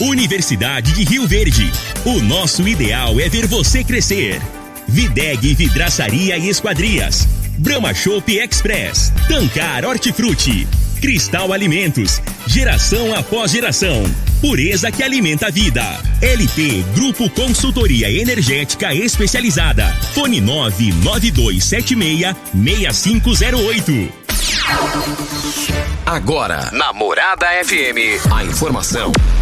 Universidade de Rio Verde. O nosso ideal é ver você crescer. Videg Vidraçaria e Esquadrias. Brahma Shop Express. Tancar Hortifruti. Cristal Alimentos. Geração após geração. Pureza que alimenta a vida. LT Grupo Consultoria Energética Especializada. Fone 99276 6508. Agora, na Morada FM, a informação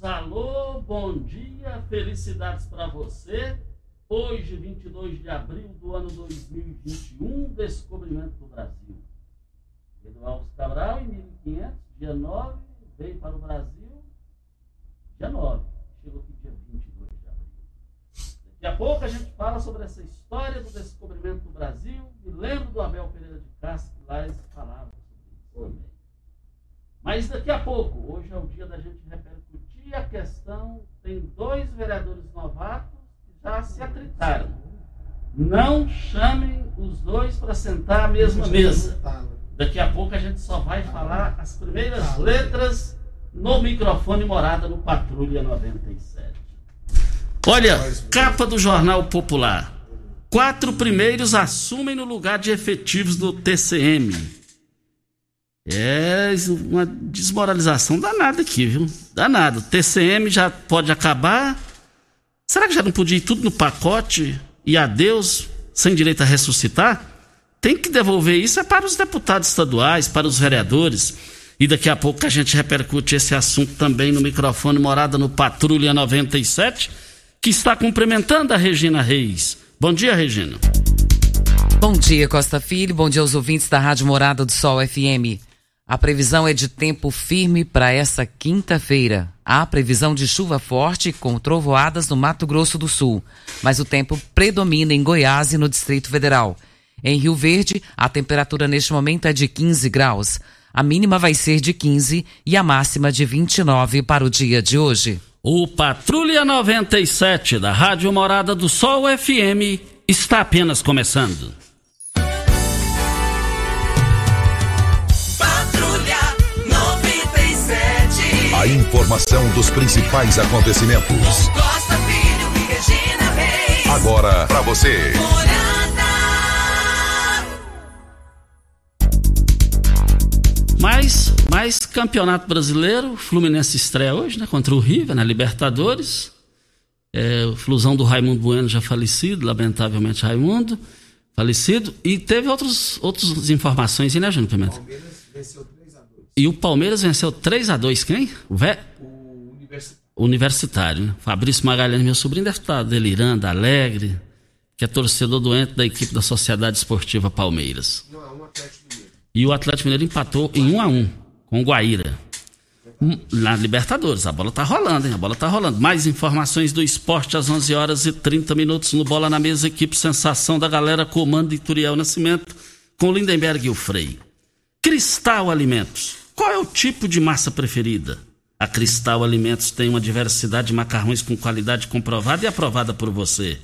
Alô, bom dia, felicidades para você. Hoje, 22 de abril do ano 2021, descobrimento do Brasil. Pedro Alves Cabral, em 1500, dia 9, veio para o Brasil, dia 9. Chegou aqui dia 22 de abril. Daqui a pouco a gente fala sobre essa história do descobrimento do Brasil. Me lembro do Abel Pereira de Castro, que lá eles falavam sobre isso também. Mas daqui a pouco, hoje é o dia da gente repercutir a questão. Tem dois vereadores novatos que já se atritaram. Não chamem os dois para sentar à mesma mesa. Daqui a pouco a gente só vai falar as primeiras letras no microfone morada no Patrulha 97. Olha, capa do Jornal Popular. Quatro primeiros assumem no lugar de efetivos do TCM. É uma desmoralização danada aqui, viu? Danado. TCM já pode acabar. Será que já não podia ir tudo no pacote e adeus, sem direito a ressuscitar? Tem que devolver isso é para os deputados estaduais, para os vereadores. E daqui a pouco a gente repercute esse assunto também no microfone Morada no Patrulha 97, que está cumprimentando a Regina Reis. Bom dia, Regina. Bom dia, Costa Filho. Bom dia aos ouvintes da Rádio Morada do Sol FM. A previsão é de tempo firme para essa quinta-feira. Há previsão de chuva forte com trovoadas no Mato Grosso do Sul, mas o tempo predomina em Goiás e no Distrito Federal. Em Rio Verde, a temperatura neste momento é de 15 graus. A mínima vai ser de 15 e a máxima de 29 para o dia de hoje. O Patrulha 97 da Rádio Morada do Sol FM está apenas começando. Informação dos principais acontecimentos. Costa Filho e Regina Reis. Agora para você. Mais, mais campeonato brasileiro. Fluminense estreia hoje, né? Contra o River, na Libertadores. É, o Flusão do Raimundo Bueno já falecido, lamentavelmente Raimundo, falecido. E teve outros, outras informações aí, né, Júnior Pimenta? Palmeiras venceu 3 a 2 E o Palmeiras venceu 3 a 2 quem? O, Vé... O Universitário. Universitário. Né? Fabrício Magalhães, meu sobrinho, deve estar delirando, alegre, que é torcedor doente da equipe da Sociedade Esportiva Palmeiras. Não, é um Atlético Mineiro. E o Atlético Mineiro empatou em 1 a 1 com o Guaíra. Hum, Na Libertadores, a bola tá rolando, hein? A bola tá rolando. Mais informações do esporte às 11 horas e 30 minutos no Bola na Mesa, equipe Sensação da Galera, comando de Turiel Nascimento, com Lindenberg e o Frei. Cristal Alimentos. Qual é o tipo de massa preferida? A Cristal Alimentos tem uma diversidade de macarrões com qualidade comprovada e aprovada por você.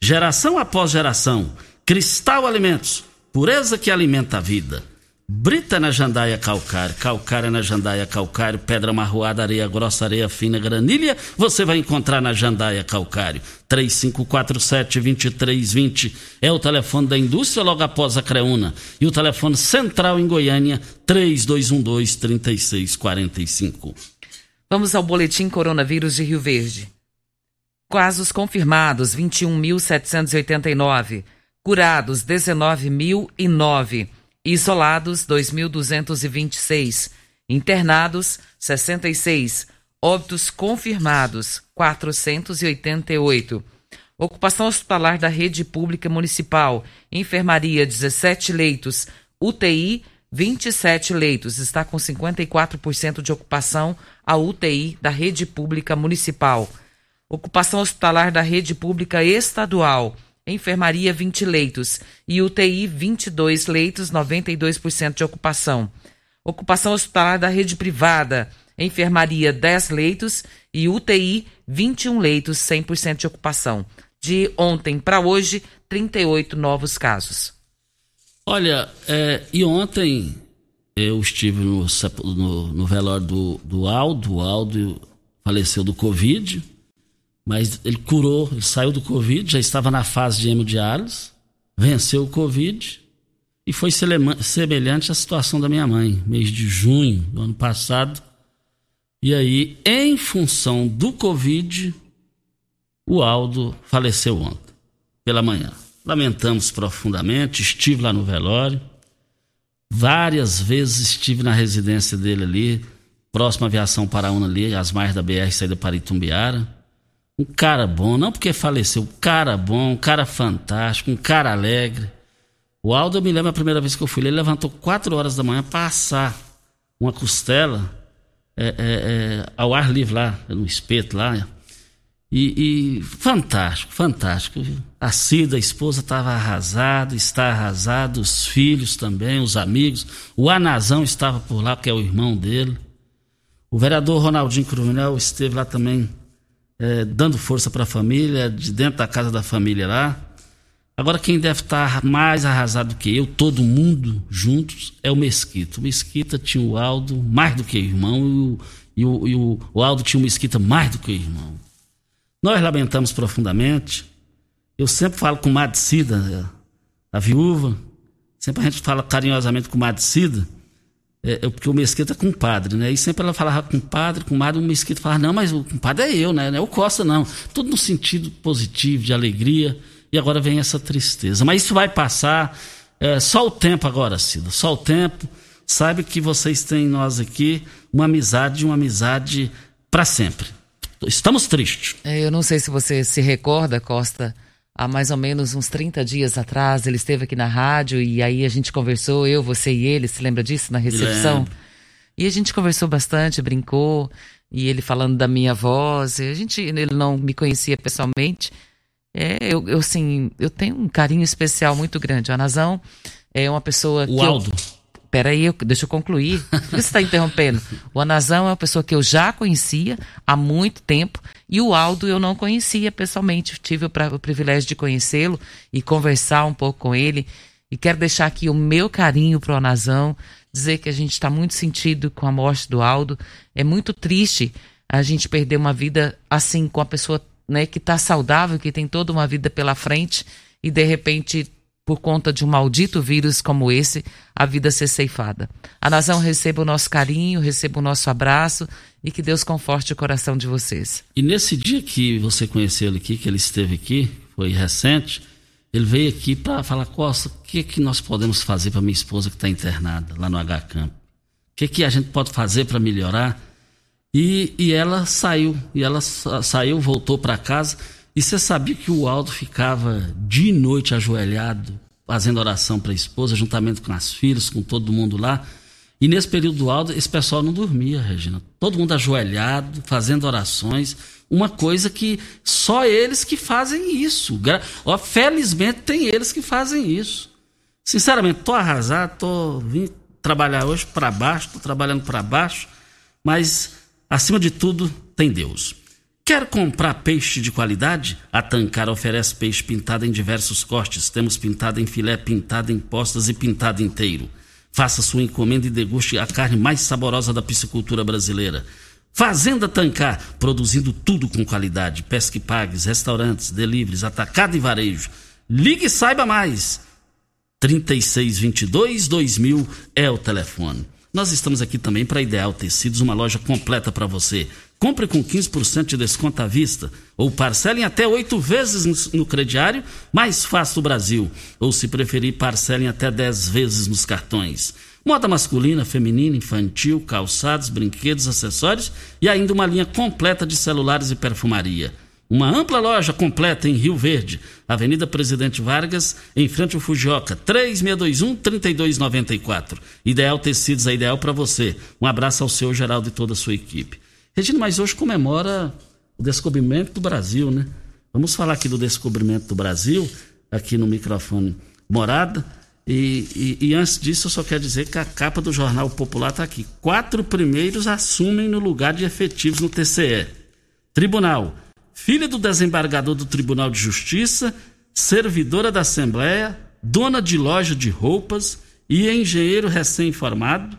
Geração após geração, Cristal Alimentos, pureza que alimenta a vida. Brita na jandaia calcário, calcário na jandaia calcário, pedra marroada, areia grossa, areia fina, granilha, você vai encontrar na jandaia calcário. 3547-2320 é o telefone da indústria logo após a Creuna. E o telefone central em Goiânia, 3212-3645. Vamos ao boletim coronavírus de Rio Verde. Casos confirmados 21.789, curados 19.009, isolados 2.226, internados 66, óbitos confirmados 488. Ocupação hospitalar da rede pública municipal, enfermaria 17 leitos, UTI 27 leitos, está com 54% de ocupação a UTI da rede pública municipal. Ocupação hospitalar da rede pública estadual, enfermaria 20 leitos e UTI 22 leitos, 92% de ocupação. Ocupação hospitalar da rede privada, enfermaria 10 leitos e UTI 21 leitos, 100% de ocupação. De ontem para hoje, 38 novos casos. Olha, é, e ontem eu estive no, no, no velório do, do Aldo, o Aldo faleceu do Covid, mas ele curou, ele saiu do Covid, já estava na fase de hemodiálise, venceu o Covid e foi semelhante à situação da minha mãe, mês de junho do ano passado. E aí, em função do Covid, o Aldo faleceu ontem, pela manhã. Lamentamos profundamente, estive lá no velório. Várias vezes estive na residência dele ali, próximo à aviação Paraúna ali, às margens da BR saída para Itumbiara. Um cara bom, não porque faleceu, um cara bom, um cara fantástico, um cara alegre. O Aldo, eu me lembro a primeira vez que eu fui, ele levantou 4 horas da manhã para assar uma costela é, é, é, ao ar livre lá, no espeto lá. E, e fantástico, fantástico. A Cida, a esposa, estava arrasada, está arrasada, os filhos também, os amigos. O Anazão estava por lá, que é o irmão dele. O vereador Ronaldinho Cruvinel esteve lá também, é, dando força para a família, de dentro da casa da família lá. Agora, quem deve estar mais arrasado do que eu, todo mundo juntos, é o Mesquita. O Mesquita tinha o Aldo mais do que irmão, e o, e o, o, Aldo tinha o Mesquita mais do que irmão. Nós lamentamos profundamente. Eu sempre falo com Madicida, a viúva, sempre a gente fala carinhosamente com Madicida, é, é, porque o Mesquita é compadre, né? E sempre ela falava compadre, comadre, o Mesquita falava, não, mas o compadre é eu, né? Não é o Costa, não. Tudo no sentido positivo, de alegria. E agora vem essa tristeza. Mas isso vai passar. É, só o tempo agora, Cida. Só o tempo. Sabe que vocês têm nós aqui uma amizade, uma amizade para sempre. Estamos tristes. É, eu não sei se você se recorda, Costa, há mais ou menos uns 30 dias atrás, ele esteve aqui na rádio e aí a gente conversou, eu, você e ele, se lembra disso, na recepção? E a gente conversou bastante, brincou, e ele falando da minha voz, a gente, ele não me conhecia pessoalmente. É, eu, eu assim, eu tenho um carinho especial muito grande. O Anazão é uma pessoa o que Aldo. Eu, Peraí, eu, deixa eu concluir. Por que você está interrompendo? O Anazão é uma pessoa que eu já conhecia há muito tempo e o Aldo eu não conhecia pessoalmente. Tive o, pra, o privilégio de conhecê-lo e conversar um pouco com ele. E quero deixar aqui o meu carinho para o Anazão, dizer que a gente está muito sentido com a morte do Aldo. É muito triste a gente perder uma vida assim com a pessoa né, que está saudável, que tem toda uma vida pela frente e de repente por conta de um maldito vírus como esse, a vida ser ceifada. A nação receba o nosso carinho, receba o nosso abraço e que Deus conforte o coração de vocês. E nesse dia que você conheceu ele aqui, que ele esteve aqui, foi recente, ele veio aqui para falar, Costa, o que, que nós podemos fazer para minha esposa que está internada lá no H-Camp? O que, que a gente pode fazer para melhorar? E, e ela saiu, e ela saiu, voltou para casa e você sabia que o Aldo ficava de noite ajoelhado, fazendo oração para a esposa, juntamente com as filhas, com todo mundo lá. E nesse período do Aldo, esse pessoal não dormia, Regina. Todo mundo ajoelhado, fazendo orações. Uma coisa que só eles que fazem isso. Ó, felizmente tem eles que fazem isso. Sinceramente, tô arrasado, tô vim trabalhar hoje para baixo, tô trabalhando para baixo, mas acima de tudo tem Deus. Quer comprar peixe de qualidade? A Tancar oferece peixe pintado em diversos cortes. Temos pintado em filé, pintado em postas e pintado inteiro. Faça sua encomenda e deguste a carne mais saborosa da piscicultura brasileira. Fazenda Tancar, produzindo tudo com qualidade. Pesque pagues, restaurantes, deliveries, atacado e varejo. Ligue e saiba mais. 3622 2000 é o telefone. Nós estamos aqui também para Ideal Tecidos, uma loja completa para você. Compre com 15% de desconto à vista ou parcelem até oito vezes no crediário, mais fácil do Brasil. Ou, se preferir, parcelem até 10 vezes nos cartões. Moda masculina, feminina, infantil, calçados, brinquedos, acessórios e ainda uma linha completa de celulares e perfumaria. Uma ampla loja completa em Rio Verde, Avenida Presidente Vargas, em frente ao Fujioka, 3621-3294. Ideal Tecidos é ideal para você. Um abraço ao seu Geraldo e toda a sua equipe. Regina, mas hoje comemora o descobrimento do Brasil, né? Vamos falar aqui do descobrimento do Brasil, aqui no microfone Morada. E, e, e antes disso, eu só quero dizer que a capa do Jornal Popular está aqui. Quatro primeiros assumem no lugar de efetivos no TCE. Tribunal filha do desembargador do Tribunal de Justiça, servidora da Assembleia, dona de loja de roupas e engenheiro recém-formado,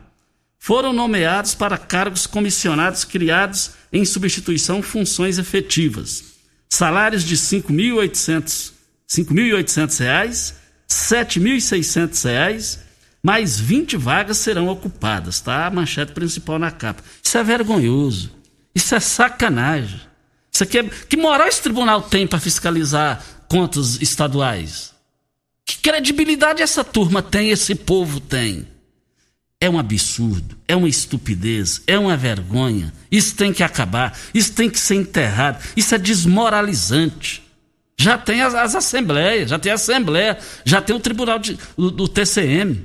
foram nomeados para cargos comissionados criados em substituição funções efetivas. Salários de R$ 5.800, R$ 5.800, R$ 7.600, mais 20 vagas serão ocupadas, tá? A manchete principal na capa. Isso é vergonhoso. Isso é sacanagem. Isso aqui é... Que moral esse tribunal tem para fiscalizar contas estaduais? Que credibilidade essa turma tem, esse povo tem? É um absurdo, é uma estupidez, é uma vergonha. Isso tem que acabar, isso tem que ser enterrado, isso é desmoralizante. Já tem as, as assembleias, já tem a Assembleia, já tem o Tribunal de, do, TCM.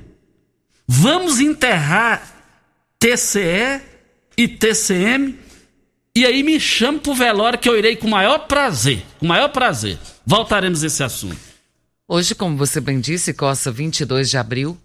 Vamos enterrar TCE e TCM e aí me chame pro velório que eu irei com o maior prazer. Com o maior prazer. Voltaremos a esse assunto. Hoje, como você bem disse, Costa, 22 de abril,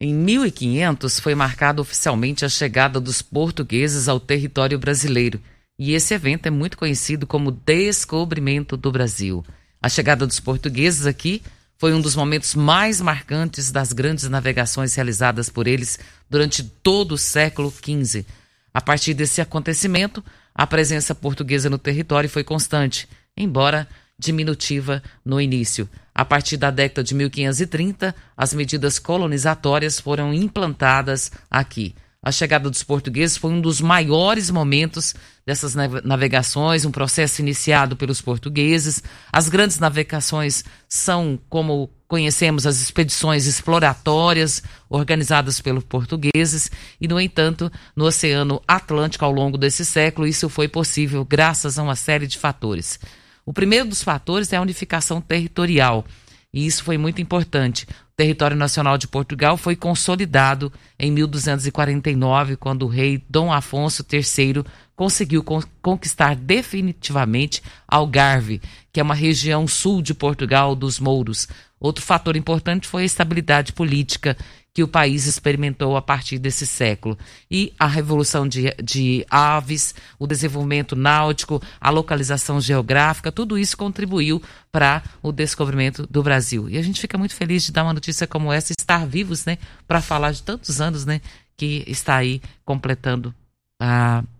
em 1500 foi marcada oficialmente a chegada dos portugueses ao território brasileiro. E esse evento é muito conhecido como Descobrimento do Brasil. A chegada dos portugueses aqui foi um dos momentos mais marcantes das grandes navegações realizadas por eles durante todo o século XV. A partir desse acontecimento, a presença portuguesa no território foi constante, embora diminutiva no início. A partir da década de 1530, as medidas colonizatórias foram implantadas aqui. A chegada dos portugueses foi um dos maiores momentos dessas navegações, um processo iniciado pelos portugueses. As grandes navegações são, como conhecemos, as expedições exploratórias organizadas pelos portugueses, e, no entanto, no Oceano Atlântico, ao longo desse século, isso foi possível graças a uma série de fatores. O primeiro dos fatores é a unificação territorial. E isso foi muito importante. O território nacional de Portugal foi consolidado em 1249, quando o rei Dom Afonso III conseguiu conquistar definitivamente Algarve, que é uma região sul de Portugal dos Mouros. Outro fator importante foi a estabilidade política que o país experimentou a partir desse século. E a revolução de, de aves, o desenvolvimento náutico, a localização geográfica, tudo isso contribuiu para o descobrimento do Brasil. E a gente fica muito feliz de dar uma notícia como essa, estar vivos, né, para falar de tantos anos, né, que está aí completando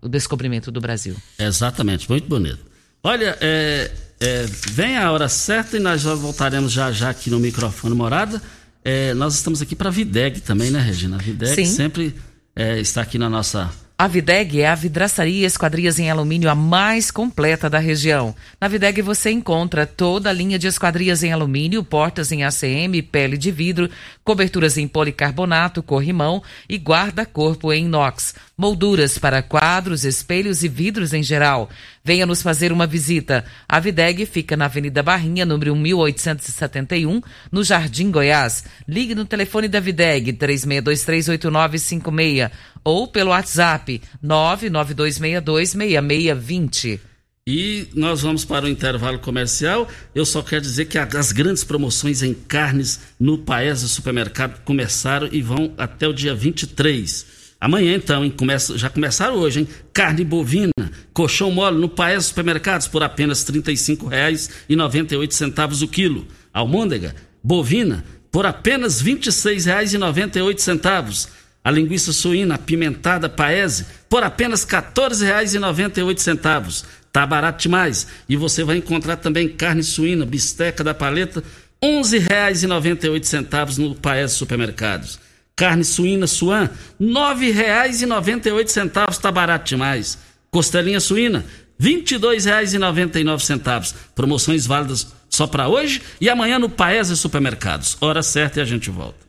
o descobrimento do Brasil. Exatamente, muito bonito. Olha, é, é, vem a hora certa e nós já voltaremos já já aqui no microfone morada. É, nós estamos aqui para a Videg também, né, Regina? A Videg Sim. sempre é, está aqui na nossa a Videg é a vidraçaria e esquadrias em alumínio a mais completa da região. Na Videg você encontra toda a linha de esquadrias em alumínio, portas em ACM, pele de vidro, coberturas em policarbonato, corrimão e guarda-corpo em inox, molduras para quadros, espelhos e vidros em geral. Venha nos fazer uma visita. A Videg fica na Avenida Barrinha, número 1871, no Jardim Goiás. Ligue no telefone da Videg 36238956 ou pelo WhatsApp 992626620. E nós vamos para o intervalo comercial. Eu só quero dizer que as grandes promoções em carnes no Paese Supermercado começaram e vão até o dia 23. Amanhã, então, hein? Começa, já começaram hoje, hein? Carne bovina, colchão mole no Paes Supermercados por apenas R$ 35,98 o quilo. Almôndega, bovina, por apenas R$ 26,98. A linguiça suína apimentada Paese por apenas R$ 14,98. Tá barato demais. E você vai encontrar também carne suína, bisteca da paleta, R$ 11,98 no Paese Supermercados. Carne suína suan, R$ 9,98. Tá barato demais. Costelinha suína, R$ 22,99. Promoções válidas só para hoje e amanhã no Paese Supermercados. Hora certa e a gente volta.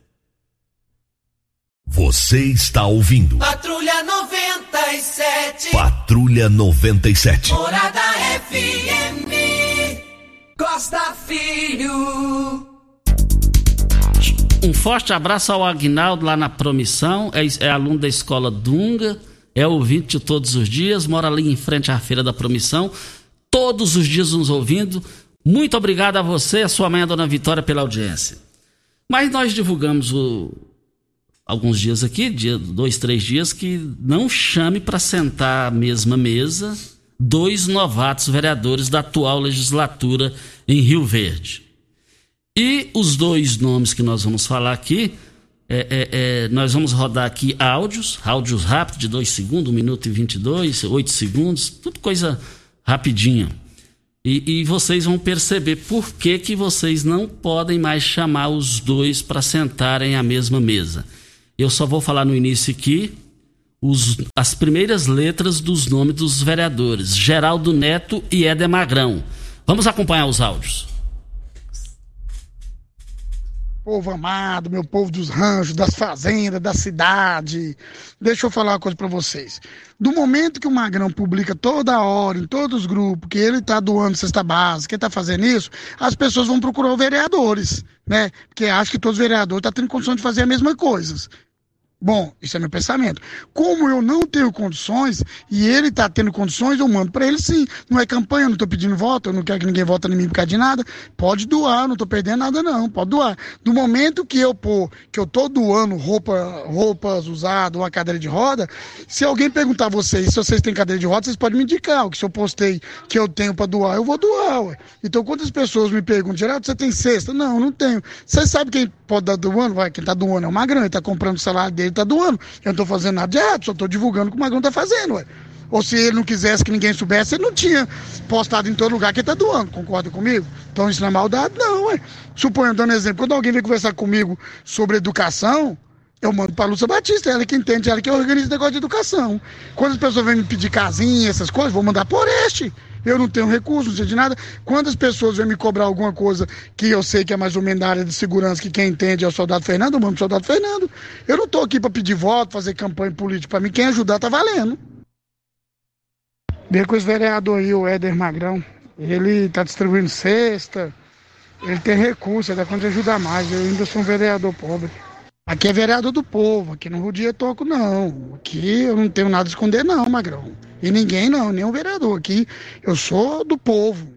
Você está ouvindo Patrulha 97. Patrulha 97. Morada FM. Costa Filho. Um forte abraço ao Agnaldo lá na Promissão, é, é aluno da escola Dunga, é ouvinte todos os dias, mora ali em frente à Feira da Promissão, todos os dias nos ouvindo. Muito obrigado a você, a sua mãe, a dona Vitória, pela audiência. Mas nós divulgamos o, alguns dias aqui, dia, dois, três dias, que não chame para sentar à mesma mesa dois novatos vereadores da atual legislatura em Rio Verde. E os dois nomes que nós vamos falar aqui, é, é, é, nós vamos rodar aqui áudios, áudios rápidos de dois segundos, um minuto e 22, oito segundos, tudo coisa rapidinha. E, e, vocês vão perceber por que, que vocês não podem mais chamar os dois para sentarem à mesma mesa. Eu só vou falar no início aqui os, as primeiras letras dos nomes dos vereadores: Geraldo Neto e Éder Magrão. Vamos acompanhar os áudios. Povo amado, meu povo dos ranchos, das fazendas, da cidade. Deixa eu falar uma coisa para vocês. Do momento que o Magrão publica toda hora, em todos os grupos, que ele está doando cesta básica, que está fazendo isso, as pessoas vão procurar os vereadores, né? Porque acham que todos os vereadores estão tá tendo condição de fazer a mesma coisa. Bom, isso é meu pensamento. Como eu não tenho condições e ele está tendo condições, eu mando para ele sim. Não é campanha, eu não estou pedindo voto, eu não quero que ninguém vote em mim por causa de nada. Pode doar, não estou perdendo nada não, pode doar. Do momento que eu pôr, que eu estou doando roupa, roupas usadas, uma cadeira de roda, se alguém perguntar a vocês se vocês têm cadeira de roda, vocês podem me indicar. Que se eu postei que eu tenho para doar, eu vou doar. Ué. Então quantas pessoas me perguntam, Geraldo, você tem cesta? Não, não tenho. Você sabe quem pode dar doando? Vai, quem está doando é o Magrão, ele está comprando o salário dele ele tá doando. Eu não tô fazendo nada de errado, só tô divulgando o que o Magrão tá fazendo, ué. Ou se ele não quisesse que ninguém soubesse, ele não tinha postado em todo lugar que ele tá doando, concorda comigo? Então isso não é maldade, não, ué. Suponho, dando exemplo, quando alguém vem conversar comigo sobre educação, eu mando para Lúcia Batista, ela que entende, ela que organiza o negócio de educação. Quando as pessoas vêm me pedir casinha, essas coisas, vou mandar por este eu não tenho recurso, não sei de nada. Quando as pessoas vêm me cobrar alguma coisa que eu sei que é mais ou menos da área de segurança, que quem entende é o soldado Fernando, eu mando o soldado Fernando. Eu não estou aqui para pedir voto, fazer campanha política para mim. Quem ajudar tá valendo. Vê com esse vereador aí, o Éder Magrão. Ele tá distribuindo cesta, ele tem recurso, dá conta de ajudar mais. Eu ainda sou um vereador pobre. Aqui é vereador do povo, aqui não rodia toco, não. Aqui eu não tenho nada a esconder, não, Magrão. E ninguém não, nenhum vereador. Aqui eu sou do povo.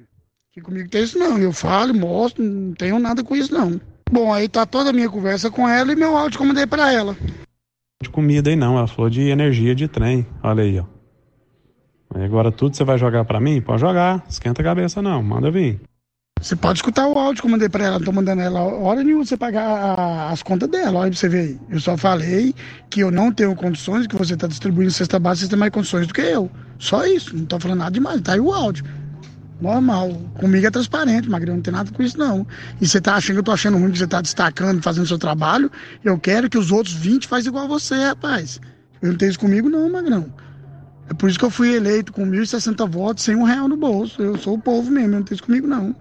Aqui comigo tem isso não. Eu falo, mostro, não tenho nada com isso não. Bom, aí tá toda a minha conversa com ela e meu áudio que eu mandei pra ela. De comida aí não, ela falou de energia de trem. Olha aí, ó. Agora tudo você vai jogar para mim? Pode jogar. Esquenta a cabeça não, manda vir. Você pode escutar o áudio que eu mandei pra ela. Não tô mandando ela hora nenhuma você pagar as contas dela. Olha pra você ver aí. Eu só falei que eu não tenho condições, que você tá distribuindo cesta básica, você tem mais condições do que eu. Só isso. Não tô falando nada demais. Tá aí o áudio. Normal. Comigo é transparente, Magrão. Não tem nada com isso, não. E você tá achando que eu tô achando ruim que você tá destacando, fazendo seu trabalho. Eu quero que os outros 20 façam igual a você, rapaz. Eu não tenho isso comigo, não, Magrão. É por isso que eu fui eleito com 1.060 votos, sem um real no bolso. Eu sou o povo mesmo, eu não tenho isso comigo, não.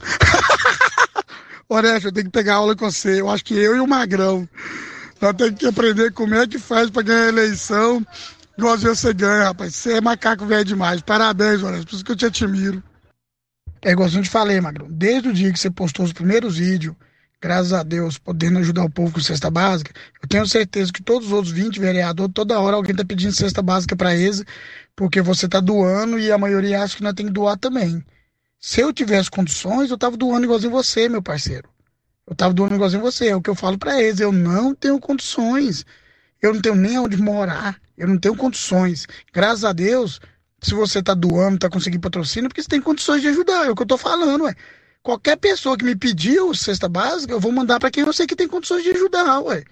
Oreste, eu tenho que pegar aula com você. Eu acho que eu e o Magrão. Nós temos que aprender como é que faz para ganhar a eleição. Igual você ganha, rapaz. Você é macaco velho demais. Parabéns, Oreste. Por isso que eu te admiro. É igual eu te falei, Magrão. Desde o dia que você postou os primeiros vídeos, graças a Deus, podendo ajudar o povo com cesta básica, eu tenho certeza que todos os outros 20 vereadores, toda hora alguém tá pedindo cesta básica para eles, porque você tá doando e a maioria acha que nós tem que doar também. Se eu tivesse condições, eu tava doando igualzinho você, meu parceiro. Eu tava doando igualzinho você. É o que eu falo para eles. Eu não tenho condições. Eu não tenho nem onde morar, eu não tenho condições. Graças a Deus, se você tá doando, tá conseguindo patrocínio, porque você tem condições de ajudar. É o que eu tô falando, ué. Qualquer pessoa que me pediu cesta básica, eu vou mandar para quem eu sei que tem condições de ajudar, ué.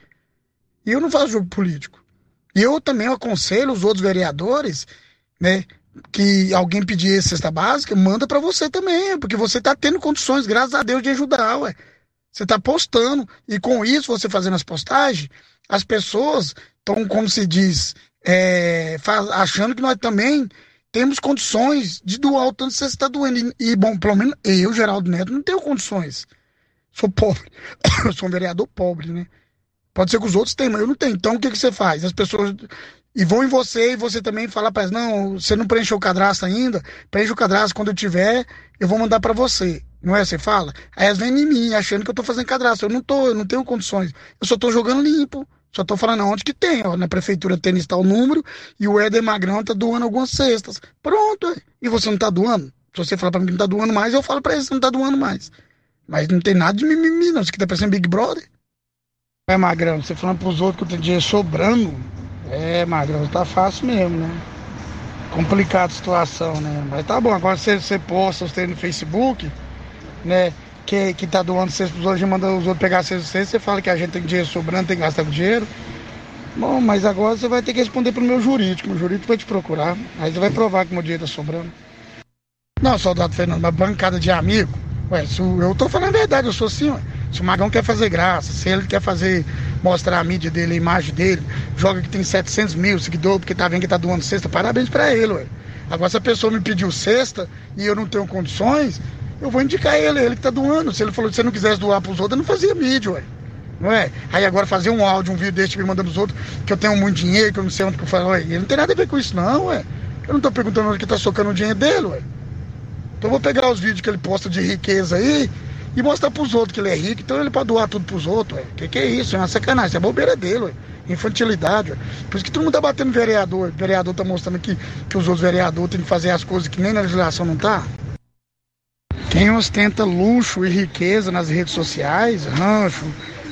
E eu não faço jogo político. E eu também aconselho os outros vereadores, né, que alguém pedir cesta básica, manda para você também, porque você tá tendo condições, graças a Deus, de ajudar, ué. Você tá postando, e com isso, você fazendo as postagens, as pessoas estão, como se diz, é, achando que nós também temos condições de doar o tanto que você está doendo. E, bom, pelo menos eu, Geraldo Neto, não tenho condições. Sou pobre. sou um vereador pobre, né? Pode ser que os outros tenham, mas eu não tenho. Então o que, que você faz? As pessoas. E vão em você e você também fala para elas: não, você não preencheu o cadastro ainda? Preenche o cadastro quando eu tiver, eu vou mandar para você. Não é? Você fala? Aí elas vêm em mim achando que eu tô fazendo cadastro. Eu não tô, eu não tenho condições. Eu só tô jogando limpo. Só tô falando onde que tem, ó. Na prefeitura tem está o número e o Éder Magrão tá doando algumas cestas. Pronto. E você não tá doando? Se você falar pra mim que não tá doando mais, eu falo pra ele que não tá doando mais. Mas não tem nada de mimimi, não. Você que tá parecendo Big Brother. É, Magrão, você falando pros outros que eu tenho dinheiro sobrando. É, Magrão, tá fácil mesmo, né? Complicada a situação, né? Mas tá bom, agora você, você posta os treinos no Facebook, né? que, que tá doando cesta pros outros manda os outros pegar cesta, você fala que a gente tem dinheiro sobrando, tem que gastar com dinheiro. Bom, mas agora você vai ter que responder pro meu jurídico. Meu jurídico vai te procurar. Aí você vai provar que meu dinheiro tá sobrando. Não, soldado Fernando, uma bancada de amigo. Ué, eu tô falando a verdade, eu sou assim, ué. Se o Magão quer fazer graça, se ele quer fazer, mostrar a mídia dele, a imagem dele, joga que tem 700 mil seguidores porque tá vendo que tá doando cesta, parabéns pra ele, ué. Agora, se a pessoa me pediu cesta e eu não tenho condições, eu vou indicar ele, ele que tá doando. Se ele falou que você não quisesse doar pros outros, eu não fazia mídia, ué. Não é? Aí agora fazer um áudio, um vídeo desse me mandando os outros, que eu tenho muito dinheiro, que eu não sei onde que eu falo, ué. Ele não tem nada a ver com isso, não, ué. Eu não tô perguntando onde que tá socando o dinheiro dele, ué. Então eu vou pegar os vídeos que ele posta de riqueza aí e mostrar pros outros que ele é rico, então ele pode doar tudo pros outros, ué. Que que é isso? É uma sacanagem, é bobeira dele, ué. Infantilidade, ué. Por isso que todo mundo tá batendo vereador. Vereador tá mostrando que, que os outros vereadores têm que fazer as coisas que nem na legislação não tá. Quem ostenta luxo e riqueza nas redes sociais, rancho,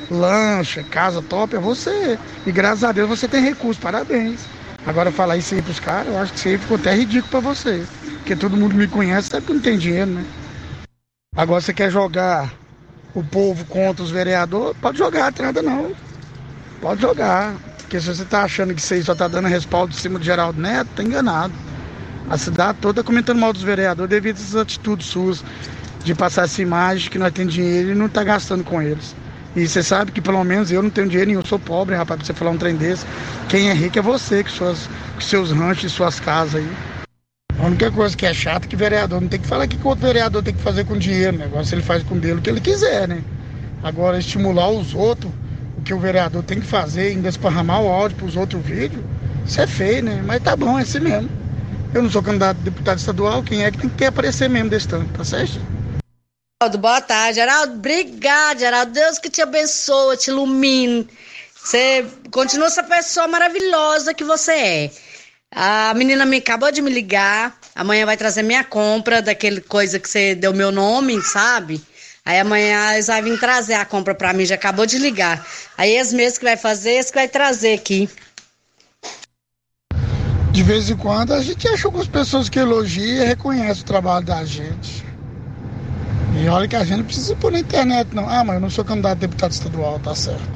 lancha, casa top, é você. E graças a Deus você tem recurso, parabéns. Agora falar isso aí pros caras, eu acho que isso aí ficou até ridículo pra você. Porque todo mundo me conhece, sabe que não tem dinheiro, né? Agora você quer jogar o povo contra os vereadores, pode jogar, nada não. Pode jogar. Porque se você tá achando que você só tá dando respaldo em cima do Geraldo Neto, tá enganado a cidade toda comentando mal dos vereadores devido a essas atitudes suas de passar essa imagem que nós temos dinheiro e não tá gastando com eles. E você sabe que pelo menos eu não tenho dinheiro nenhum, eu sou pobre, rapaz, pra você falar um trem desse. Quem é rico é você, com, suas, com seus ranchos e suas casas aí. A única coisa que é chata é que vereador não tem que falar o que o outro vereador tem que fazer com dinheiro, né? Agora se ele faz com dele o que ele quiser, né? Agora estimular os outros, o que o vereador tem que fazer, ainda esparramar o áudio pros outros vídeos, isso é feio, né? Mas tá bom, é assim mesmo. Eu não sou candidato a deputado estadual, quem é que tem que aparecer mesmo desse tanto, tá certo? Geraldo, boa tarde. Geraldo, obrigado, Geraldo. Deus que te abençoe, te ilumine. Você continua essa pessoa maravilhosa que você é. A menina me acabou de me ligar. Amanhã vai trazer minha compra daquele coisa que você deu meu nome, sabe? Aí amanhã eles vão vir trazer a compra pra mim, já acabou de ligar. Aí esse mesmo que vai fazer, esse que vai trazer aqui de vez em quando a gente acha algumas pessoas que elogiam e reconhecem o trabalho da gente. E olha que a gente não precisa pôr na internet, não. Ah, mas eu não sou candidato a deputado estadual, tá certo.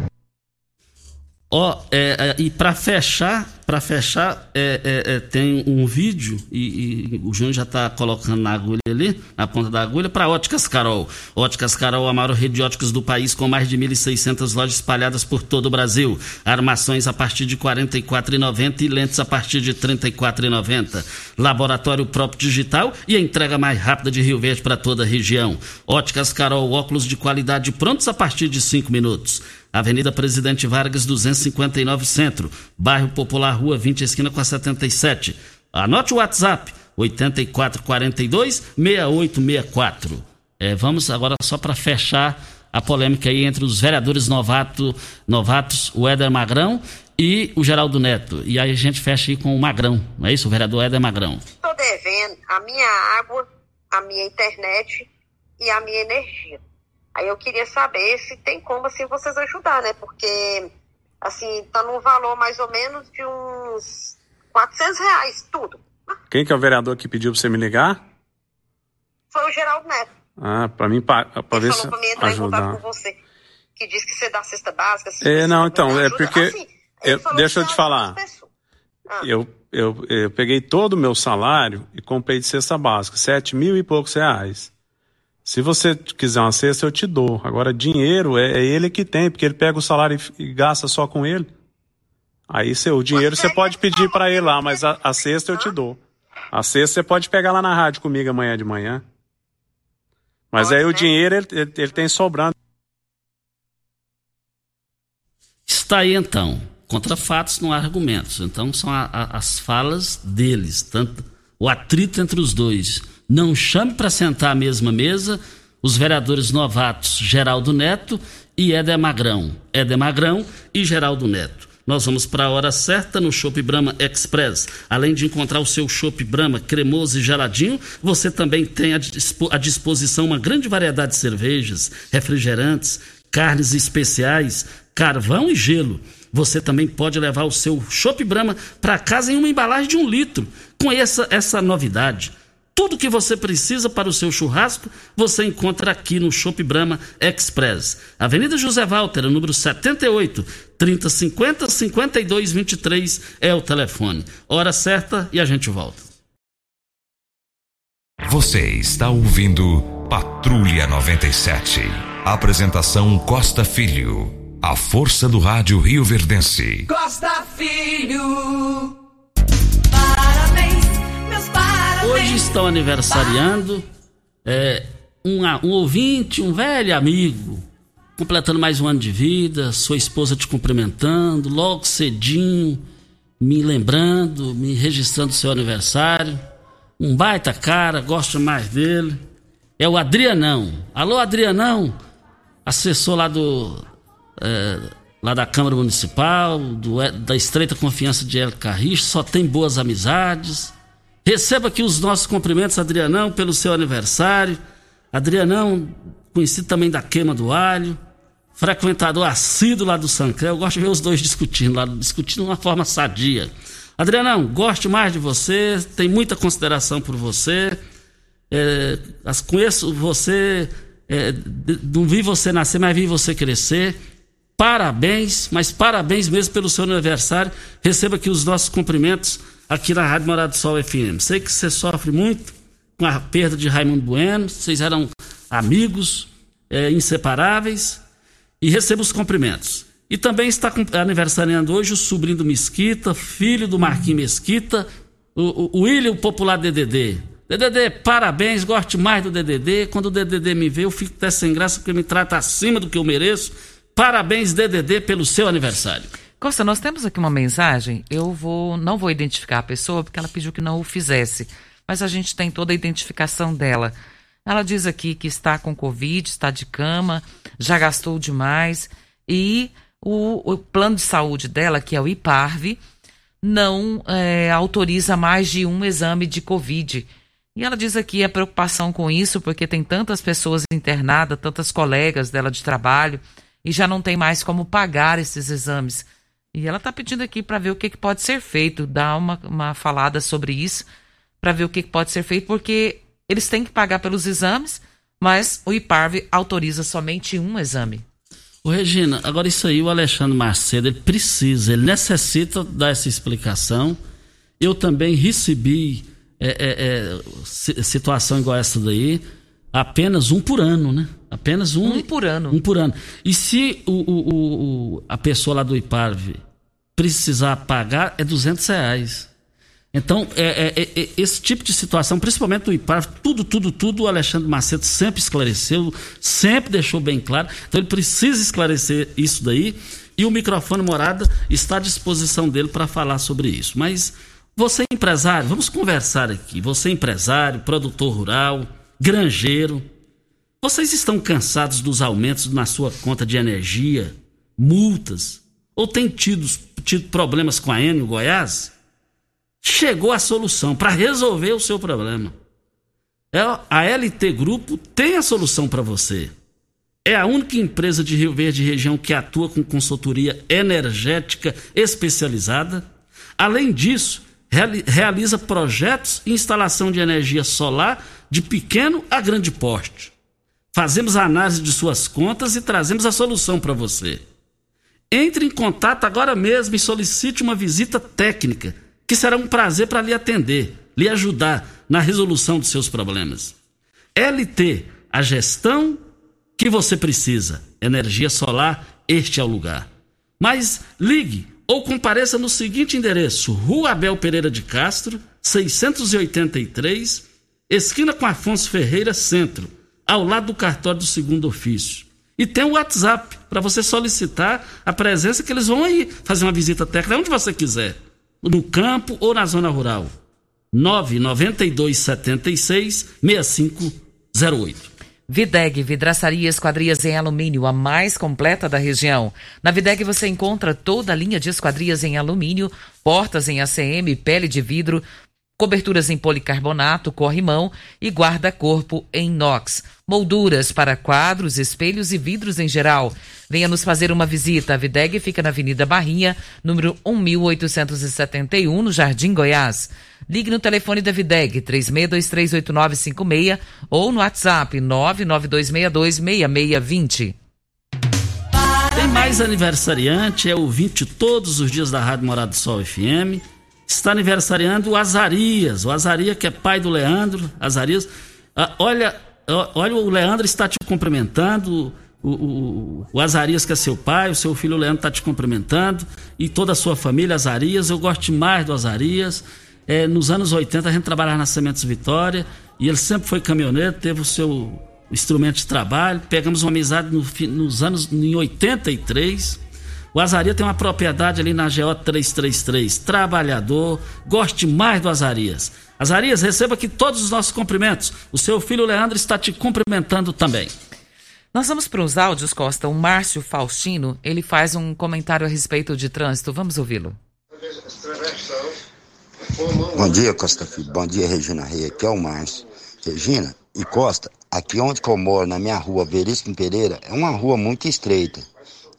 Ó, oh, é, é, e para fechar, para fechar, é, é, é, tem um vídeo e, e o Júnior já está colocando na agulha ali, na ponta da agulha, para Óticas Carol. Óticas Carol, a maior rede de óticas do país, com mais de 1.600 lojas espalhadas por todo o Brasil. Armações a partir de R$ 44,90 e lentes a partir de R$ 34,90. Laboratório próprio digital e a entrega mais rápida de Rio Verde para toda a região. Óticas Carol, óculos de qualidade prontos a partir de 5 minutos. Avenida Presidente Vargas, 259 Centro, Bairro Popular, Rua 20, esquina com a 77. Anote o WhatsApp, 8442-6864. É, vamos agora só para fechar a polêmica aí entre os vereadores novato, novatos, o Éder Magrão e o Geraldo Neto. E aí a gente fecha aí com o Magrão, não é isso? O vereador Éder Magrão. Estou devendo a minha água, a minha internet e a minha energia. Aí eu queria saber se tem como assim vocês ajudar, né? Porque Assim, tá num valor mais ou menos de uns 400 reais, tudo. Quem que é o vereador que pediu pra você me ligar? Foi o Geraldo Neto. Ah, pra mim, pra ver se falou pra mim entrar em contato ajudar. com você. Que diz que você dá cesta básica. se É, você não, então, é porque. Assim, eu- deixa eu te falar. Eu, eu, eu peguei todo o meu salário e comprei de cesta básica, sete mil e poucos reais. Se você quiser uma cesta, eu te dou. Agora, dinheiro é, é ele que tem, porque ele pega o salário e, e gasta só com ele. Aí seu, o dinheiro você pode pedir para ele lá, mas a, a cesta eu te dou. A cesta você pode pegar lá na rádio comigo amanhã de manhã. Mas aí o dinheiro ele, ele, ele tem sobrando. Está aí então. Contra fatos não há argumentos. Então são a- a- as falas deles, tanto o atrito entre os dois. Não chame para sentar à mesma mesa os vereadores novatos Geraldo Neto e Éder Magrão. Éder Magrão e Geraldo Neto. Nós vamos para a hora certa no Chopp Brahma Express. Além de encontrar o seu Chopp Brahma cremoso e geladinho, você também tem à dispo- à disposição uma grande variedade de cervejas, refrigerantes, carnes especiais, carvão e gelo. Você também pode levar o seu Chopp Brahma para casa em uma embalagem de um litro. Conheça essa novidade. Tudo que você precisa para o seu churrasco, você encontra aqui no Chopp Brahma Express. Avenida José Walter, número 78, 3050 5223 é o telefone. Hora certa e a gente volta. Você está ouvindo Patrulha 97. Apresentação Costa Filho. A força do rádio Rio Verdense. Costa Filho. Hoje estão aniversariando é, um, um ouvinte, um velho amigo, completando mais um ano de vida, sua esposa te cumprimentando, logo cedinho, me lembrando, me registrando seu aniversário. Um baita cara, gosto mais dele. É o Adrianão. Alô, Adrianão, assessor lá do. é, lá da Câmara Municipal, do- da estreita confiança de El Carriço, só tem boas amizades. Receba aqui os nossos cumprimentos, Adrianão, pelo seu aniversário. Adrianão, conhecido também da queima do alho, frequentador assíduo lá do Sancré. Eu gosto de ver os dois discutindo lá, discutindo de uma forma sadia. Adrianão, gosto mais de você, tenho muita consideração por você. É, conheço você, é, não vi você nascer, mas vi você crescer. Parabéns, mas parabéns mesmo pelo seu aniversário. Receba aqui os nossos cumprimentos aqui na Rádio Morado do Sol FM. Sei que você sofre muito com a perda de Raimundo Bueno, vocês eram amigos é, inseparáveis e receba os cumprimentos. E também está aniversariando hoje o sobrinho do Mesquita, filho do Marquinhos Mesquita, o, o, o William Popular DDD. DDD, parabéns, gosto mais do DDD. Quando o DDD me vê, eu fico até sem graça porque me trata acima do que eu mereço. Parabéns, DDD, pelo seu aniversário. Costa, nós temos aqui uma mensagem. Eu vou, não vou identificar a pessoa porque ela pediu que não o fizesse, mas a gente tem toda a identificação dela. Ela diz aqui que está com Covid, está de cama, já gastou demais e o, o plano de saúde dela, que é o IPARV, não é, autoriza mais de um exame de Covid. E ela diz aqui a preocupação com isso, porque tem tantas pessoas internadas, tantas colegas dela de trabalho, e já não tem mais como pagar esses exames. E ela está pedindo aqui para ver o que, que pode ser feito, dar uma, uma falada sobre isso, para ver o que, que pode ser feito, porque eles têm que pagar pelos exames, mas o IPARV autoriza somente um exame. Ô Regina, agora isso aí o Alexandre Macedo, ele precisa, ele necessita dar essa explicação. Eu também recebi é, é, é, si- situação igual essa daí, apenas um por ano, né? Apenas um, Um por ano. Um por ano. E se o, o- o- a pessoa lá do IPARV precisar pagar, é 200 reais. Então, é, é- é- é- esse tipo de situação, principalmente do IPAR, tudo, tudo, tudo, o Alexandre Macedo sempre esclareceu, sempre deixou bem claro. Então, ele precisa esclarecer isso daí. E o microfone morada está à disposição dele para falar sobre isso. Mas você, empresário, vamos conversar aqui. Você, empresário, produtor rural, granjeiro, vocês estão cansados dos aumentos na sua conta de energia, multas? Ou tem tido, tido problemas com a Enio Goiás? chegou a solução para resolver o seu problema. É, A LT Grupo tem a solução para você. é a única empresa de Rio Verde região que atua com consultoria energética especializada. Além disso, reali- realiza projetos e instalação de energia solar de pequeno a grande porte. Fazemos a análise de suas contas e trazemos a solução para você. Entre em contato agora mesmo e solicite uma visita técnica, que será um prazer para lhe atender, lhe ajudar na resolução dos seus problemas. LT, a gestão que você precisa. Energia solar, este é o lugar. Mas ligue ou compareça no seguinte endereço: Rua Abel Pereira de Castro, 683, esquina com Afonso Ferreira, Centro, ao lado do cartório do segundo ofício. E tem o WhatsApp para você solicitar a presença que eles vão aí fazer uma visita técnica onde você quiser, no campo ou na zona rural. 992 76 6508. Videg, vidraçaria esquadrias em alumínio, a mais completa da região. Na Videg você encontra toda a linha de esquadrias em alumínio, portas em ACM, pele de vidro, coberturas em policarbonato, corrimão e guarda-corpo em inox. Molduras para quadros, espelhos e vidros em geral. Venha nos fazer uma visita. A Videg fica na Avenida Barrinha, número 1871, no Jardim Goiás. Ligue no telefone da Videg, 36238956 ou no WhatsApp 992626620. Tem mais aniversariante, é ouvinte todos os dias da Rádio Morado do Sol FM. Está aniversariando o Azarias, o Azarias que é pai do Leandro. Azarias, ah, olha, olha, o Leandro está te cumprimentando. O, o, o Azarias, que é seu pai, o seu filho Leandro está te cumprimentando. E toda a sua família, Azarias. Eu gosto demais do Azarias. É, nos anos 80 a gente trabalhava na Sementes Vitória e ele sempre foi caminhoneiro, teve o seu instrumento de trabalho. Pegamos uma amizade no nos anos em 83. O Azaria tem uma propriedade ali na GO 333. Trabalhador, goste mais do Azarias. Azarias, receba aqui todos os nossos cumprimentos. O seu filho Leandro está te cumprimentando também. Nós vamos para os áudios, Costa. O Márcio Faustino, ele faz um comentário a respeito de trânsito. Vamos ouvi-lo. Bom dia, Costa Filho. Bom dia, Regina Rei. Aqui é o Márcio. Regina e Costa, aqui onde que eu moro, na minha rua Veríssimo Pereira, é uma rua muito estreita.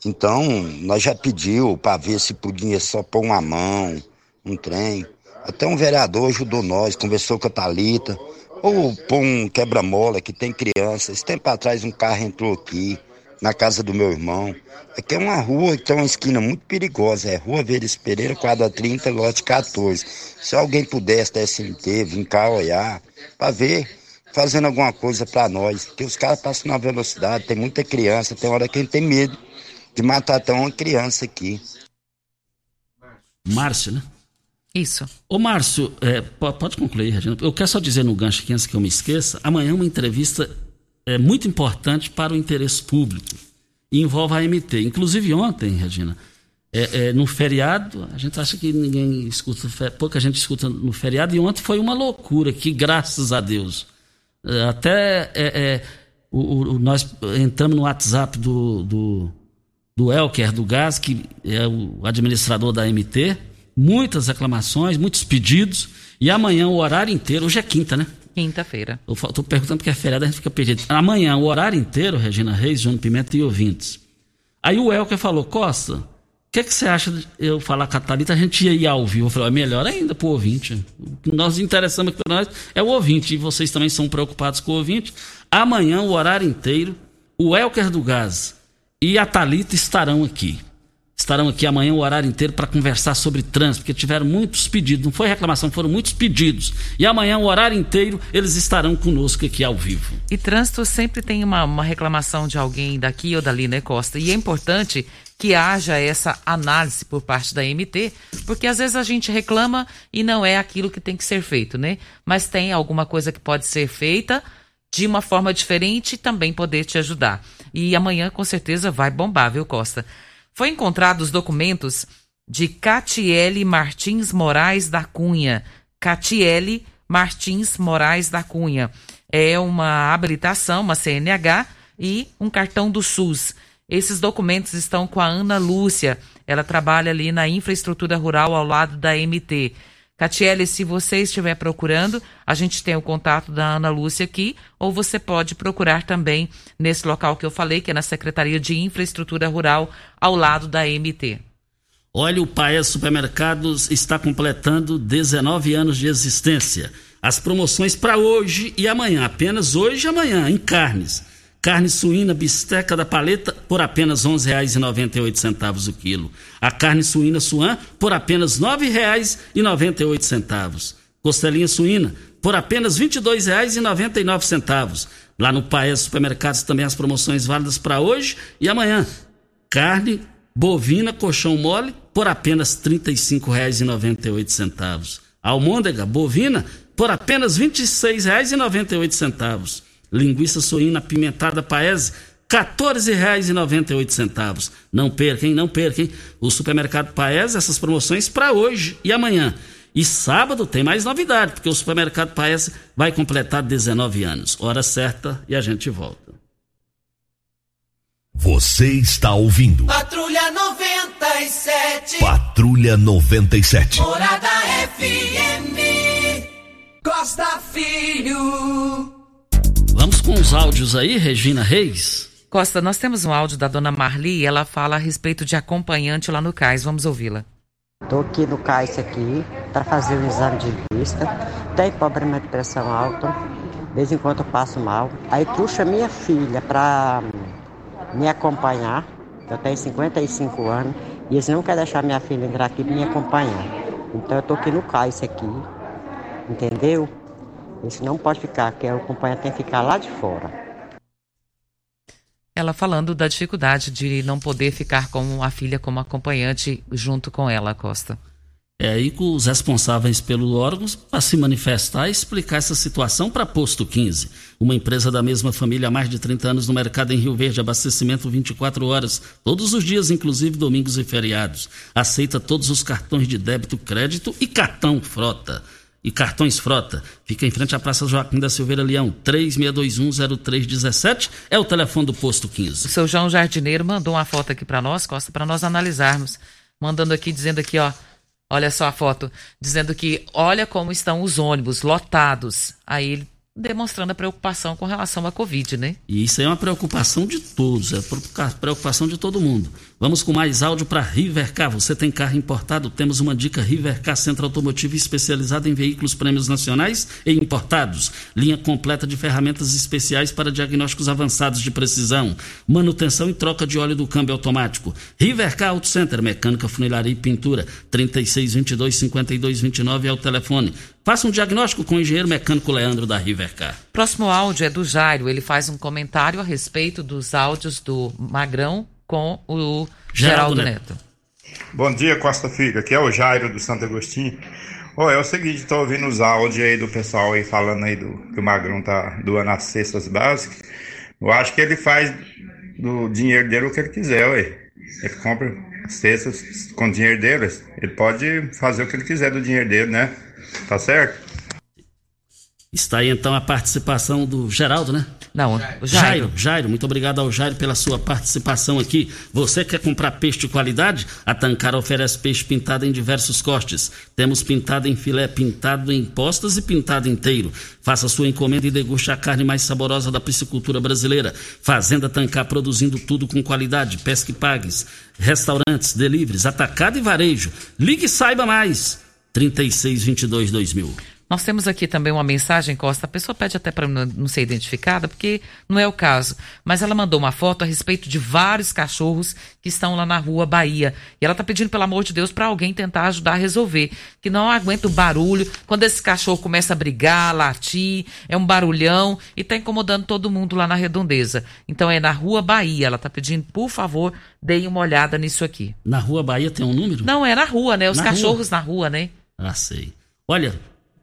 Então, nós já pediu para ver se podia só pôr uma mão, um trem. Até um vereador ajudou nós, conversou com a Thalita. Ou pôr um quebra-mola que tem criança. Esse tempo atrás um carro entrou aqui, na casa do meu irmão. Aqui é uma rua que tem uma esquina muito perigosa. É Rua Veres Pereira, quadra 30, lote 14. Se alguém pudesse da SMT vir cá olhar, para ver, fazendo alguma coisa para nós. Porque os caras passam na velocidade, tem muita criança, tem hora que a gente tem medo de matar até uma criança aqui. Márcio, né? Isso. Ô, Márcio, é, po- pode concluir, Regina. Eu quero só dizer no gancho aqui, antes que eu me esqueça, amanhã uma entrevista é muito importante para o interesse público e envolve a MT. Inclusive ontem, Regina, é, é, no feriado, a gente acha que ninguém escuta, pouca gente escuta no feriado, e ontem foi uma loucura, que graças a Deus. Até é, é, o, o- nós entramos no WhatsApp do, do, do Elker do Gás, que é o administrador da MT, muitas reclamações, muitos pedidos, e amanhã o horário inteiro, hoje é quinta, né? Quinta-feira. Eu tô perguntando porque é feriado, a gente fica perdido. Amanhã, o horário inteiro, Regina Reis, João Pimenta e ouvintes. Aí o Elker falou, Costa, o que, que você acha de eu falar com a Thalita? A gente ia ir ao vivo. Eu falei, é melhor ainda pro ouvinte. O que nós interessamos aqui para nós é o ouvinte, e vocês também são preocupados com o ouvinte. Amanhã, o horário inteiro, o Elker do Gás e a Thalita estarão aqui. Estarão aqui amanhã o horário inteiro para conversar sobre trânsito, porque tiveram muitos pedidos. Não foi reclamação, foram muitos pedidos. E amanhã, o horário inteiro, eles estarão conosco aqui ao vivo. E trânsito sempre tem uma, uma reclamação de alguém daqui ou dali, né, Costa? E é importante que haja essa análise por parte da MT, porque às vezes a gente reclama e não é aquilo que tem que ser feito, né? Mas tem alguma coisa que pode ser feita de uma forma diferente e também poder te ajudar. E amanhã, com certeza, vai bombar, viu, Costa? Foi encontrado os documentos de Catiele Martins Moraes da Cunha. Catiele Martins Moraes da Cunha. É uma habilitação, uma CNH e um cartão do SUS. Esses documentos estão com a Ana Lúcia. Ela trabalha ali na infraestrutura rural ao lado da MT. Catiele, se você estiver procurando, a gente tem o contato da Ana Lúcia aqui, ou você pode procurar também nesse local que eu falei, que é na Secretaria de Infraestrutura Rural, ao lado da MT. Olha, o Paes Supermercados está completando 19 anos de existência. As promoções para hoje e amanhã, apenas hoje e amanhã, em carnes. Carne suína bisteca da paleta por apenas R$ 11,98 o quilo. A carne suína suan por apenas R$ 9,98. Costelinha suína por apenas R$ 22,99. Lá no Paes Supermercados também as promoções válidas para hoje e amanhã. Carne bovina colchão mole por apenas R$ 35,98. Almôndega bovina por apenas R$ 26,98. Linguiça suína apimentada paese, R$ 14,98. Não perca, hein? Não perca, hein? O supermercado Paese, essas promoções para hoje e amanhã. E sábado tem mais novidade, porque o supermercado Paese vai completar 19 anos. Hora certa e a gente volta. Você está ouvindo. Patrulha 97. Patrulha 97. Morada FM. Costa Filho. Vamos com os áudios aí, Regina Reis. Costa, nós temos um áudio da dona Marli e ela fala a respeito de acompanhante lá no CAIS. Vamos ouvi-la. Estou aqui no CAIS aqui para fazer um exame de vista. Tem problema de pressão alta. De vez em quando eu passo mal. Aí puxa minha filha para me acompanhar. Eu tenho 55 anos e eles não querem deixar minha filha entrar aqui para me acompanhar. Então eu estou aqui no CAIS aqui. Entendeu? Isso não pode ficar, que o acompanhante tem que ficar lá de fora. Ela falando da dificuldade de não poder ficar com a filha como acompanhante junto com ela, Costa. É aí que os responsáveis pelo órgão para se manifestar e explicar essa situação para Posto 15, uma empresa da mesma família há mais de 30 anos no mercado em Rio Verde, abastecimento 24 horas, todos os dias, inclusive domingos e feriados. Aceita todos os cartões de débito, crédito e cartão frota e cartões frota. Fica em frente à Praça Joaquim da Silveira Leão, 36210317 é o telefone do posto 15. O seu João Jardineiro mandou uma foto aqui para nós, Costa, para nós analisarmos. Mandando aqui, dizendo aqui, ó, olha só a foto, dizendo que olha como estão os ônibus lotados. Aí ele demonstrando a preocupação com relação à Covid, né? E isso aí é uma preocupação de todos, é preocupação de todo mundo. Vamos com mais áudio para Rivercar. Você tem carro importado? Temos uma dica Rivercar Centro Automotivo especializado em veículos prêmios nacionais e importados. Linha completa de ferramentas especiais para diagnósticos avançados de precisão, manutenção e troca de óleo do câmbio automático. Rivercar Auto Center, mecânica, funilaria e pintura. 3622 5229 é o telefone. Faça um diagnóstico com o engenheiro mecânico Leandro da Rivercar. Próximo áudio é do Jairo. Ele faz um comentário a respeito dos áudios do Magrão com o Geraldo, Geraldo Neto. Neto. Bom dia, Costa Filho. Aqui é o Jairo do Santo Agostinho. Oh, é o seguinte, tô ouvindo os áudios aí do pessoal aí falando aí do que o Magrão tá doando as cestas básicas. Eu acho que ele faz do dinheiro dele o que ele quiser, ué. Ele compra cestas com dinheiro dele. Ele pode fazer o que ele quiser do dinheiro dele, né? Tá certo? Está aí então a participação do Geraldo, né? Não, Jairo. Jairo. Jairo, muito obrigado ao Jairo pela sua participação aqui. Você quer comprar peixe de qualidade? A Tancar oferece peixe pintado em diversos cortes. Temos pintado em filé, pintado em postas e pintado inteiro. Faça sua encomenda e deguste a carne mais saborosa da piscicultura brasileira. Fazenda Tancar produzindo tudo com qualidade. Pesque pagues, restaurantes, deliveries, atacado e varejo. Ligue e saiba mais. 3622 2000. Nós temos aqui também uma mensagem, Costa. A pessoa pede até para não ser identificada, porque não é o caso. Mas ela mandou uma foto a respeito de vários cachorros que estão lá na rua Bahia. E ela está pedindo, pelo amor de Deus, para alguém tentar ajudar a resolver. Que não aguenta o barulho. Quando esse cachorro começa a brigar, latir, é um barulhão e está incomodando todo mundo lá na redondeza. Então é na rua Bahia. Ela está pedindo, por favor, deem uma olhada nisso aqui. Na rua Bahia tem um número? Não, é na rua, né? Os na cachorros rua. na rua, né? Ah, sei. Olha,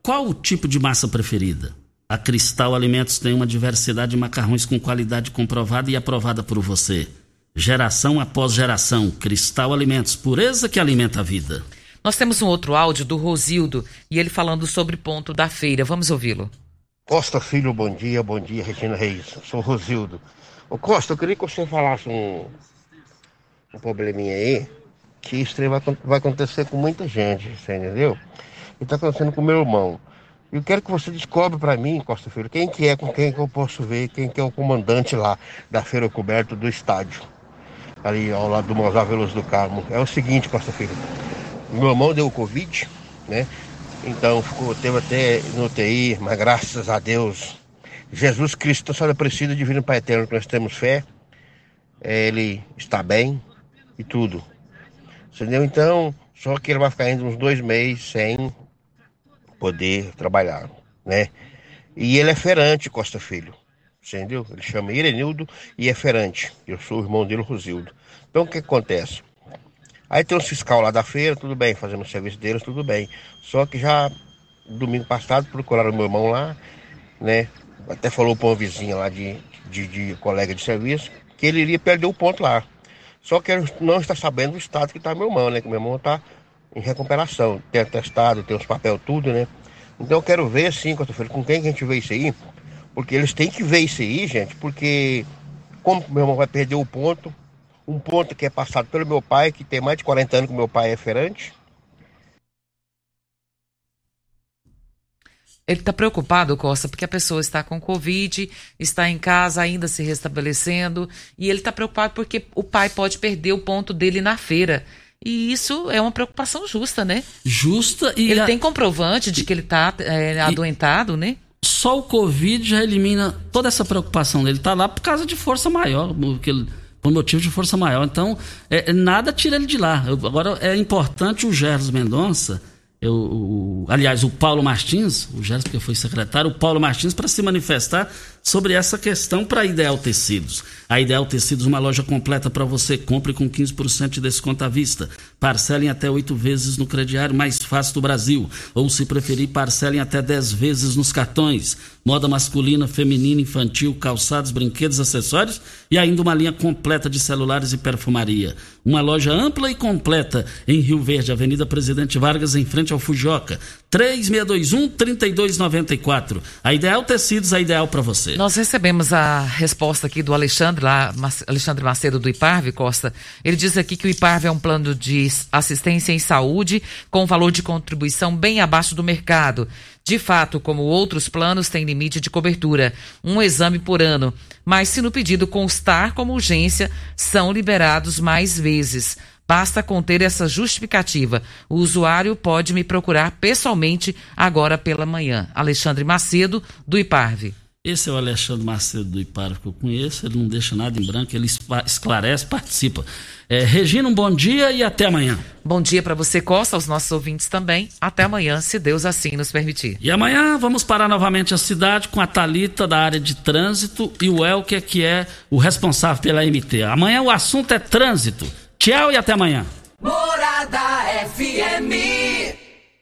qual o tipo de massa preferida? A Cristal Alimentos tem uma diversidade de macarrões com qualidade comprovada e aprovada por você. Geração após geração, Cristal Alimentos, pureza que alimenta a vida. Nós temos um outro áudio do Rosildo e ele falando sobre ponto da feira. Vamos ouvi-lo. Costa Filho, bom dia, bom dia, Regina Reis. Sou Rosildo. Ô Costa, eu queria que você falasse um, um probleminha aí, que isso vai, vai acontecer com muita gente, você entendeu? E está acontecendo com meu irmão. Eu quero que você descobre para mim, Costa Filho, quem que é, com quem que eu posso ver, quem que é o comandante lá da Feira Coberta do estádio, ali ao lado do Mozart Veloso do Carmo. É o seguinte, Costa Filho, meu irmão deu Covid, né? Então ficou, teve até no UTI, mas graças a Deus, Jesus Cristo só Aparecido Divino Pai Eterno, que nós temos fé, ele está bem e tudo. Entendeu? Então, só que ele vai ficar ainda uns dois meses sem poder trabalhar, né? E ele é ferante, Costa Filho, entendeu? Ele chama Irenildo e é ferante. Eu sou o irmão dele, Rosildo. Então, o que acontece? Aí tem uns fiscal lá da feira, tudo bem, fazendo o serviço deles, tudo bem. Só que já domingo passado procuraram meu irmão lá, né? Até falou para uma vizinha lá de, de, de, colega de serviço que ele iria perder o ponto lá. Só que não está sabendo do estado que está meu irmão, né? Que meu irmão está em recuperação. Tem atestado, tem os papéis, tudo, né? Então eu quero ver sim, quarta-feira, com quem que a gente vê isso aí. Porque eles têm que ver isso aí, gente, porque como meu irmão vai perder o ponto, um ponto que é passado pelo meu pai, que tem mais de 40 anos que meu pai é ferante. Ele está preocupado, Costa, porque a pessoa está com Covid, está em casa ainda se restabelecendo, e ele está preocupado porque o pai pode perder o ponto dele na feira. E isso é uma preocupação justa, né? Justa e. Ele a... tem comprovante de que ele está é, adoentado, né? Só o Covid já elimina toda essa preocupação dele. Está lá por causa de força maior, por motivo de força maior. Então, é, nada tira ele de lá. Agora, é importante o Gerson Mendonça eu, o, aliás, o Paulo Martins, o Gerson que foi secretário, o Paulo Martins, para se manifestar sobre essa questão para a Ideal Tecidos. A Ideal Tecidos, uma loja completa para você. Compre com 15% de desconto à vista. Parcelem até oito vezes no crediário mais fácil do Brasil. Ou, se preferir, parcelem até 10 vezes nos cartões. Moda masculina, feminina, infantil, calçados, brinquedos, acessórios e ainda uma linha completa de celulares e perfumaria. Uma loja ampla e completa em Rio Verde, Avenida Presidente Vargas, em frente ao Fujoca. 3621-3294. A Ideal Tecidos, a ideal para você. Nós recebemos a resposta aqui do Alexandre, lá, Alexandre Macedo do IPARV, Costa. Ele diz aqui que o IPARV é um plano de assistência em saúde com valor de contribuição bem abaixo do mercado. De fato, como outros planos, tem limite de cobertura, um exame por ano. Mas se no pedido constar como urgência, são liberados mais vezes. Basta conter essa justificativa. O usuário pode me procurar pessoalmente agora pela manhã. Alexandre Macedo, do IPARV. Esse é o Alexandre Macedo do IPARV que eu conheço. Ele não deixa nada em branco, ele esclarece, participa. É, Regina, um bom dia e até amanhã. Bom dia para você, Costa, aos nossos ouvintes também. Até amanhã, se Deus assim nos permitir. E amanhã vamos parar novamente a cidade com a Talita da área de trânsito e o Elker, que é o responsável pela MT. Amanhã o assunto é trânsito. Tchau e até amanhã. Morada FM.